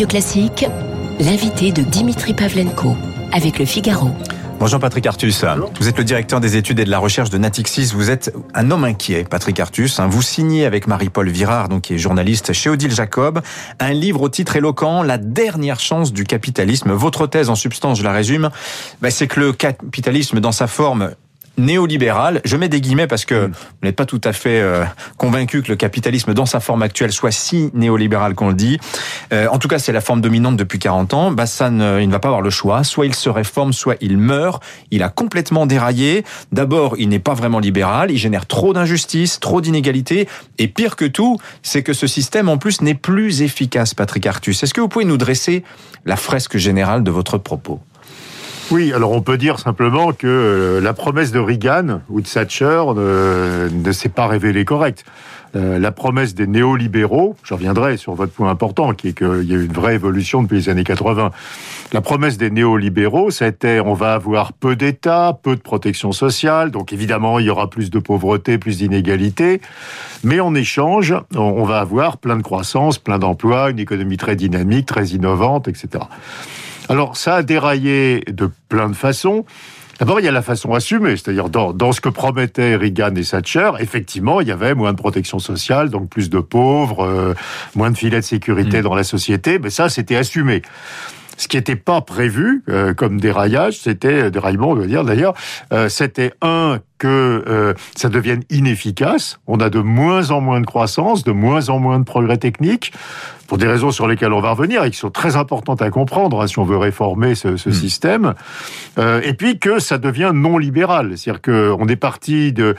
Radio Classique, l'invité de Dimitri Pavlenko avec le Figaro. Bonjour Patrick Artus. Vous êtes le directeur des études et de la recherche de Natixis. Vous êtes un homme inquiet, Patrick Artus. Vous signez avec Marie-Paul Virard, donc qui est journaliste chez Odile Jacob, un livre au titre éloquent, La dernière chance du capitalisme. Votre thèse, en substance, je la résume, bah, c'est que le capitalisme, dans sa forme néolibéral. Je mets des guillemets parce que mm. vous n'êtes pas tout à fait euh, convaincu que le capitalisme dans sa forme actuelle soit si néolibéral qu'on le dit. Euh, en tout cas, c'est la forme dominante depuis 40 ans. Bah, ça ne, il ne va pas avoir le choix. Soit il se réforme, soit il meurt. Il a complètement déraillé. D'abord, il n'est pas vraiment libéral. Il génère trop d'injustices, trop d'inégalités. Et pire que tout, c'est que ce système, en plus, n'est plus efficace, Patrick Artus. Est-ce que vous pouvez nous dresser la fresque générale de votre propos? Oui, alors on peut dire simplement que euh, la promesse de Reagan ou de Thatcher ne, s'est pas révélée correcte. Euh, la promesse des néolibéraux, j'en reviendrai sur votre point important, qui est qu'il y a eu une vraie évolution depuis les années 80. La promesse des néolibéraux, c'était on va avoir peu d'État, peu de protection sociale, donc évidemment il y aura plus de pauvreté, plus d'inégalité, mais en échange, on va avoir plein de croissance, plein d'emplois, une économie très dynamique, très innovante, etc. Alors, ça a déraillé de plein de façons. D'abord, il y a la façon assumée, c'est-à-dire dans, ce que promettaient Reagan et Thatcher, effectivement, il y avait moins de protection sociale, donc plus de pauvres, euh, moins de filets de sécurité mm. dans la société, mais ça, c'était assumé. Ce qui n'était pas prévu euh, comme déraillage, c'était euh, déraillement, on doit dire d'ailleurs, c'était un que ça devienne inefficace. On a de moins en moins de croissance, de moins en moins de progrès techniques pour des raisons sur lesquelles on va revenir et qui sont très importantes à comprendre hein, si on veut réformer ce, ce hmm. système. Euh, et puis que ça devient non libéral, c'est-à-dire qu'on est parti de,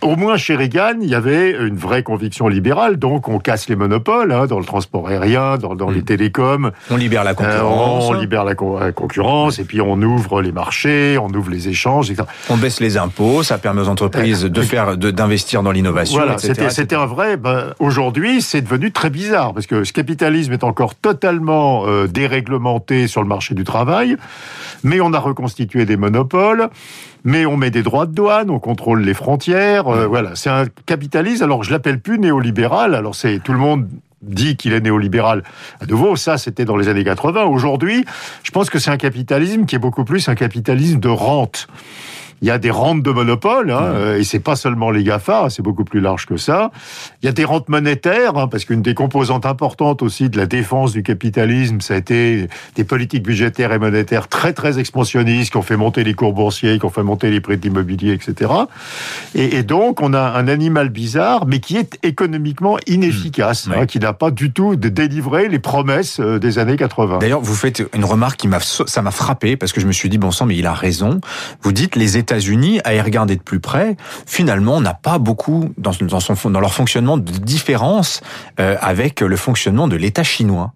au moins chez Reagan, il y avait une vraie conviction libérale, donc on casse les monopoles hein, dans le transport aérien, dans, dans les hmm. télécoms. On libère la concurrence. Euh, on libère la, concurrence et puis on ouvre les marchés, on ouvre les échanges, etc. On baisse les impôts, ça permet aux entreprises de faire, d'investir dans l'innovation. Voilà, c'était un vrai. Ben, Aujourd'hui, c'est devenu très bizarre parce que ce capitalisme est encore totalement euh, déréglementé sur le marché du travail, mais on a reconstitué des monopoles, mais on met des droits de douane, on contrôle les frontières. Euh, voilà, c'est un capitalisme. Alors je l'appelle plus néolibéral. Alors c'est tout le monde dit qu'il est néolibéral. À nouveau, ça, c'était dans les années 80. Aujourd'hui, je pense que c'est un capitalisme qui est beaucoup plus un capitalisme de rente il y a des rentes de monopole, hein, euh, et c'est pas seulement les GAFA, c'est beaucoup plus large que ça. Il y a des rentes monétaires, hein, parce qu'une des composantes importantes aussi de la défense du capitalisme, ça a été des politiques budgétaires et monétaires très très expansionnistes qui ont fait monter les cours boursiers, qui ont fait monter les prix de l'immobilier, etc. Et, et, donc on a un animal bizarre, mais qui est économiquement inefficace, mmh. hein, qui n'a pas du tout de délivrer les promesses euh, des années 80. D'ailleurs, vous faites une remarque qui m'a ça m'a frappé parce que je me suis dit bon sang, mais il a raison. Vous dites les États États-Unis, à y regarder de plus près, finalement, n'a pas beaucoup dans, son, dans leur fonctionnement de différence euh, avec le fonctionnement de l'État chinois.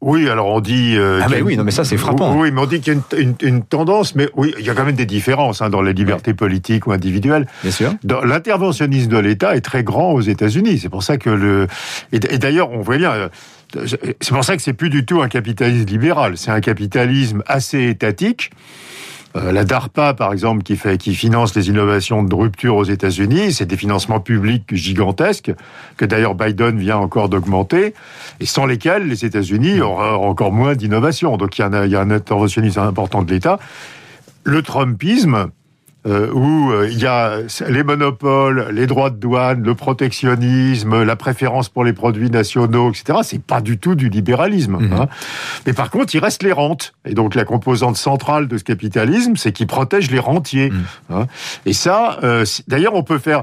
oui, alors on dit. Euh, ah mais oui, non, mais ça c'est frappant. Oui, mais on dit qu'il y a une, tendance, mais oui, il y a quand même des différences hein, dans les libertés politiques ou individuelles. Bien sûr. L'interventionnisme de l'État est très grand aux États-Unis. C'est pour ça que le. Et, d'ailleurs, on voit bien. C'est pour ça que c'est plus du tout un capitalisme libéral. C'est un capitalisme assez étatique euh, la DARPA, par exemple, qui, fait, qui finance les innovations de rupture aux États-Unis, c'est des financements publics gigantesques, que d'ailleurs Biden vient encore d'augmenter, et sans lesquels les États-Unis auraient encore moins d'innovation. Donc il y, a il y a un interventionnisme important de l'État. Le Trumpisme, euh, où euh, il y a les monopoles, les droits de douane, le protectionnisme, la préférence pour les produits nationaux, etc. C'est pas du tout du libéralisme. Mhm. Hein. Mais par contre, il reste les rentes. Et donc la composante centrale de ce capitalisme, c'est qu'il protège les rentiers. Mhm. Hein. Et ça, euh, d'ailleurs, on peut faire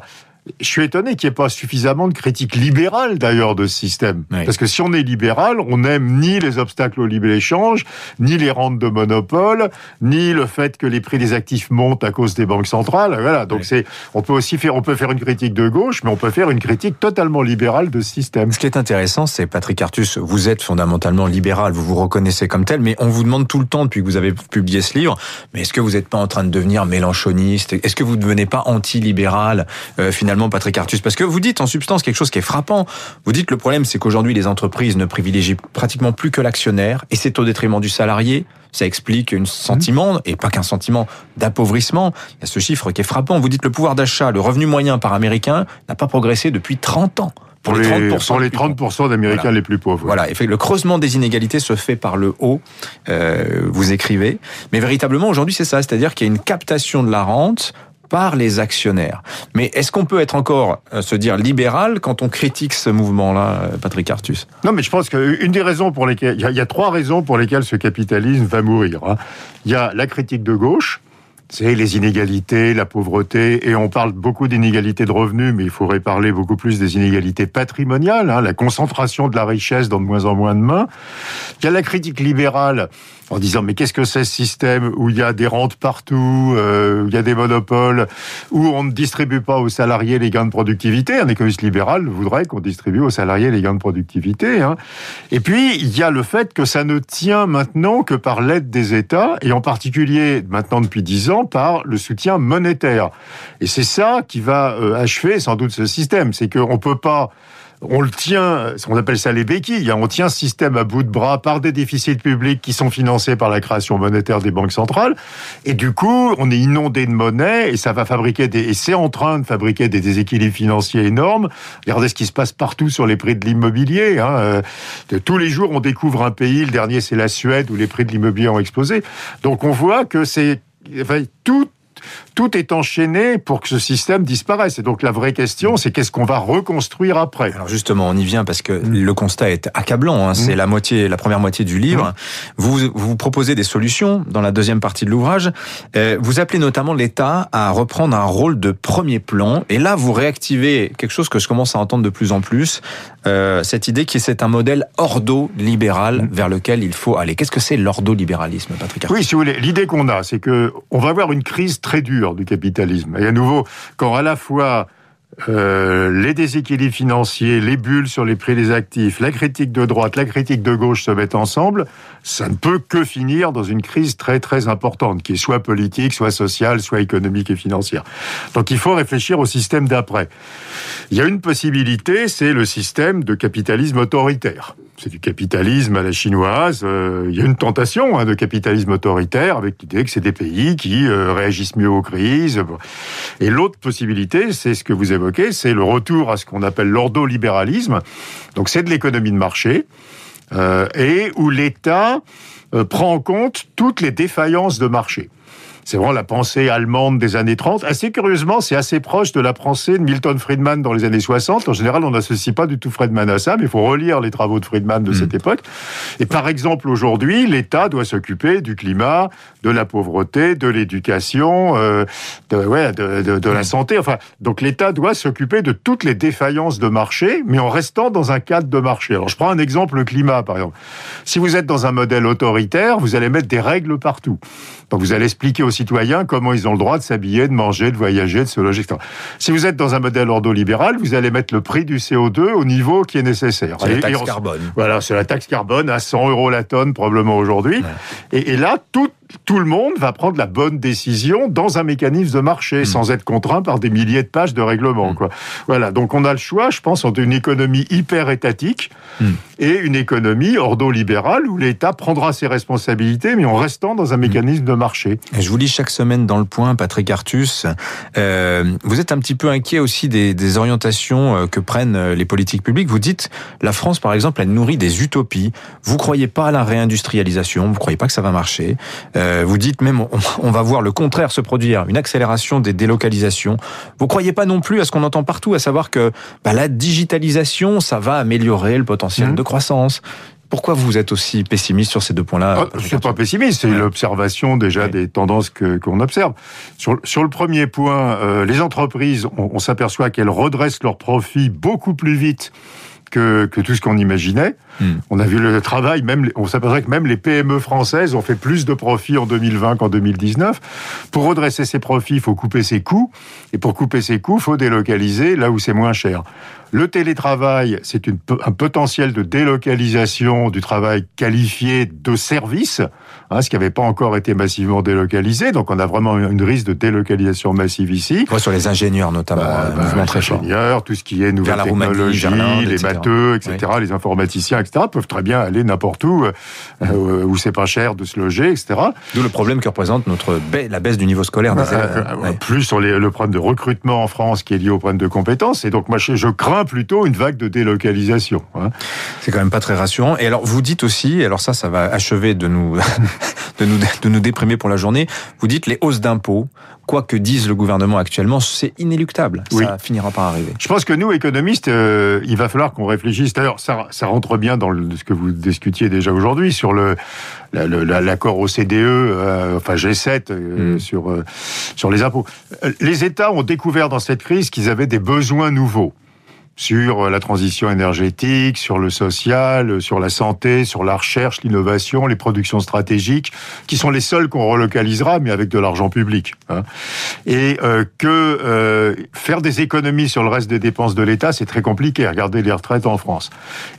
je suis étonné qu'il n'y ait pas suffisamment de critiques libérales d'ailleurs de ce système. Parce que si on est libéral, on n'aime ni les obstacles au libre-échange, ni les rentes de monopole, ni le fait que les prix des actifs montent à cause des banques centrales. Voilà. Donc c'est, on peut aussi faire, on peut faire une critique de gauche, mais on peut faire une critique totalement libérale de ce système. Ce qui est intéressant, c'est Patrick Artus, vous êtes fondamentalement libéral, vous vous reconnaissez comme tel, mais on vous demande tout le temps depuis que vous avez publié ce livre, mais est-ce que vous n'êtes pas en train de devenir mélanchoniste? Est-ce que vous ne devenez pas anti-libéral euh, finalement? Patrick Artus Parce que vous dites en substance quelque chose qui est frappant. Vous dites le problème, c'est qu'aujourd'hui, les entreprises ne privilégient pratiquement plus que l'actionnaire, et c'est au détriment du salarié. Ça explique un sentiment, et pas qu'un sentiment d'appauvrissement. Il y a ce chiffre qui est frappant. Vous dites le pouvoir d'achat, le revenu moyen par américain n'a pas progressé depuis 30 ans pour, les 30%, les 30 d'Américains les plus pauvres. Voilà, et le creusement des inégalités se fait par le haut, euh, vous écrivez. Mais véritablement, aujourd'hui, c'est ça, c'est-à-dire qu'il y a une captation de la rente par les actionnaires. Mais est-ce qu'on peut être encore euh, se dire libéral quand on critique ce mouvement-là, euh, Patrick Artus? Non, mais je pense qu'une des raisons pour lesquelles il y, a, trois raisons pour lesquelles ce capitalisme va mourir. Hein. Il y a la critique de gauche c'est les inégalités, la pauvreté, et on parle beaucoup d'inégalités de revenus, mais il faudrait parler beaucoup plus des inégalités patrimoniales, hein, la concentration de la richesse dans de moins en moins de mains. Il y a la critique libérale en disant mais qu'est-ce que c'est ce système où il y a des rentes partout, euh, où il y a des monopoles, où on ne distribue pas aux salariés les gains de productivité? Un économiste libéral voudrait qu'on distribue aux salariés les gains de productivité. Hein. Et puis il y a le fait que ça ne tient maintenant que par l'aide des États et en particulier maintenant depuis dix ans par le soutien monétaire. Et c'est ça qui va euh, achever sans doute ce système, c'est qu'on peut pas on le tient, on appelle ça les béquilles, hein. on tient ce système à bout de bras par des déficits publics qui sont financés par la création monétaire des banques centrales, et du coup, on est inondé de monnaie, et ça va fabriquer des, et c'est en train de fabriquer des déséquilibres financiers énormes. Regardez ce qui se passe partout sur les prix de l'immobilier. Hein. Euh, tous les jours, on découvre un pays, le dernier c'est la Suède, où les prix de l'immobilier ont explosé. Donc on voit que c'est enfin, tout tout est enchaîné pour que ce système disparaisse. Et donc la vraie question, c'est qu'est-ce qu'on va reconstruire après? Alors justement, on y vient parce que le constat est accablant. Hein. C'est mm. la moitié, la première moitié du livre. Mm. Vous, vous proposez des solutions dans la deuxième partie de l'ouvrage. Euh, vous appelez notamment l'État à reprendre un rôle de premier plan. Et là, vous réactivez quelque chose que je commence à entendre de plus en plus. Euh, cette idée qui est c'est un modèle ordo-libéral mm. vers lequel il faut aller. Qu'est-ce que c'est l'ordo-libéralisme, Patrick Oui, si vous voulez, l'idée qu'on a, c'est que on va avoir une crise très dure du capitalisme. Et à nouveau, quand à la fois euh, les déséquilibres financiers, les bulles sur les prix des actifs, la critique de droite, la critique de gauche se mettent ensemble, ça ne peut que finir dans une crise très très importante, qui est soit politique, soit sociale, soit économique et financière. Donc il faut réfléchir au système d'après. Il y a une possibilité, c'est le système de capitalisme autoritaire c'est du capitalisme à la chinoise. Euh, il y a une tentation hein, de capitalisme autoritaire avec l'idée que c'est des pays qui euh, réagissent mieux aux crises. Et l'autre possibilité, c'est ce que vous évoquez, c'est le retour à ce qu'on appelle l'ordolibéralisme. Donc c'est de l'économie de marché euh, et où l'État prend en compte toutes les défaillances de marché. C'est vraiment la pensée allemande des années 30. Assez curieusement, c'est assez proche de la pensée de Milton Friedman dans les années 60. En général, on n'associe pas du tout Friedman à ça, mais il faut relire les travaux de Friedman de cette hmm. époque. Et par exemple, aujourd'hui, l'État doit s'occuper du climat, de la pauvreté, de l'éducation, euh, de, ouais, de, de, de, la santé. Enfin, donc l'État doit s'occuper de toutes les défaillances de marché, mais en restant dans un cadre de marché. Alors, je prends un exemple, le climat, par exemple. Si vous êtes dans un modèle autoritaire, vous allez mettre des règles partout. Donc vous allez expliquer aux citoyens comment ils ont le droit de s'habiller, de manger, de voyager, de se loger, etc. Si vous êtes dans un modèle ordolibéral, vous allez mettre le prix du CO2 au niveau qui est nécessaire. C'est la taxe carbone. Voilà, c'est la taxe carbone à 100 euros la tonne probablement aujourd'hui. Et, et, là, tout, tout le monde va prendre la bonne décision dans un mécanisme de marché, hmm. sans être contraint par des milliers de pages de règlements. Hmm. Quoi. Voilà, donc on a le choix, je pense, entre une économie hyper étatique hmm. et une économie ordolibérale où l'État prendra ses responsabilités, mais en restant dans un mécanisme de marché. je vous lis chaque semaine dans le point, Patrick Artus, euh, vous êtes un petit peu inquiet aussi des, des orientations euh, que prennent euh, les politiques publiques. Vous dites, la France, par exemple, elle nourrit des utopies. Vous croyez pas à la réindustrialisation, vous croyez pas que ça va marcher. Euh, vous dites même, on, va voir le contraire se produire, une accélération des délocalisations. Vous croyez pas non plus à ce qu'on entend partout, à savoir que bah, la digitalisation, ça va améliorer le potentiel mmh. de croissance. Pourquoi vous êtes aussi pessimiste sur ces deux points-là ah, Je ne suis pas pessimiste, c'est l'observation déjà des tendances qu'on observe. Sur, sur, le premier point, euh, les entreprises, on, on s'aperçoit qu'elles redressent leurs profits beaucoup plus vite que, que tout ce qu'on imaginait. Hmm. On a vu le travail, même, on s'aperçoit que même les PME françaises ont fait plus de profits en 2020 qu'en 2019. Pour redresser ses profits, il faut couper ses coûts. Et pour couper ses coûts, il faut délocaliser là où c'est moins cher. Le télétravail, c'est un potentiel de délocalisation du travail qualifié de service, hein, ce qui n'avait pas encore été massivement délocalisé. Donc on a vraiment une risque de délocalisation massive ici. sur les ingénieurs notamment, bah, euh, bah, les ingénieurs, tout ce qui est nouvelles technologies, les matheux, etc., les informaticiens, etc., peuvent très bien aller n'importe où, euh, euh, où c'est pas cher de se loger, etc. D'où le problème que représente notre la baisse du niveau scolaire des élèves. Plus sur les, le problème de recrutement en France qui est lié au problème de compétences. Et donc moi je, je crains plutôt une vague de délocalisation. Hein. C'est quand même pas très rassurant. Et alors, vous dites aussi, alors ça, ça va achever de nous, de nous, de nous déprimer pour la journée. Vous dites les hausses d'impôts, quoi que dise le gouvernement actuellement, c'est inéluctable. Ça finira par arriver. Je pense que nous, économistes, euh, il va falloir qu'on réfléchisse. D'ailleurs, ça, ça rentre bien dans le, ce que vous discutiez déjà aujourd'hui sur le l'accord OCDE, euh, enfin G7 euh, mm. sur euh, sur les impôts. Les États ont découvert dans cette crise qu'ils avaient des besoins nouveaux sur la transition énergétique, sur le social, sur la santé, sur la recherche, l'innovation, les productions stratégiques, qui sont les seules qu'on relocalisera, mais avec de l'argent public. Hein. Et euh, que euh, faire des économies sur le reste des dépenses de l'État, c'est très compliqué. Regardez les retraites en France.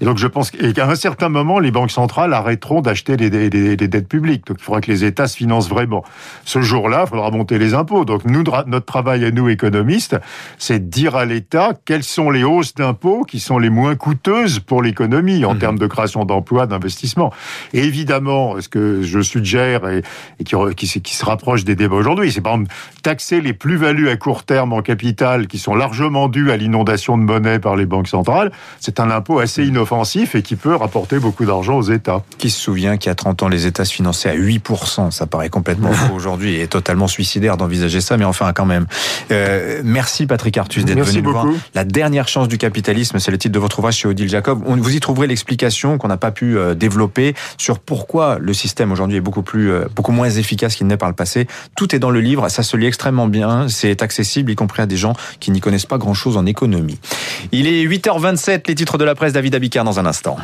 Et donc je pense qu'à un certain moment, les banques centrales arrêteront d'acheter des, des, des, dettes publiques. Donc il faudra que les États se financent vraiment. Ce jour-là, il faudra monter les impôts. Donc nous, notre travail à nous, économistes, c'est de dire à l'État quelles sont les hausses d'impôts qui sont les moins coûteuses pour l'économie en mhm. termes de création d'emplois, d'investissement. Et évidemment, ce que je suggère et, qui, qui, se rapproche des débats aujourd'hui, c'est par exemple taxer les plus-values à court terme en capital qui sont largement dues à l'inondation de monnaie par les banques centrales. C'est un impôt assez mhm. inoffensif et qui peut rapporter beaucoup d'argent aux États. Qui se souvient qu'il y a 30 ans, les États se finançaient à 8%. Ça paraît complètement faux aujourd'hui et totalement suicidaire d'envisager ça, mais enfin quand même. Euh, merci Patrick Artus d'être venu nous voir. La dernière chance du capitalisme, c'est le titre de votre ouvrage chez Odile Jacob. Vous y trouverez l'explication qu'on n'a pas pu euh, développer sur pourquoi le système aujourd'hui est beaucoup plus, euh, beaucoup moins efficace qu'il n'est par le passé. Tout est dans le livre, ça se lit extrêmement bien, c'est accessible, y compris à des gens qui n'y connaissent pas grand chose en économie. Il est 8h27, les titres de la presse, David Abicard dans un instant.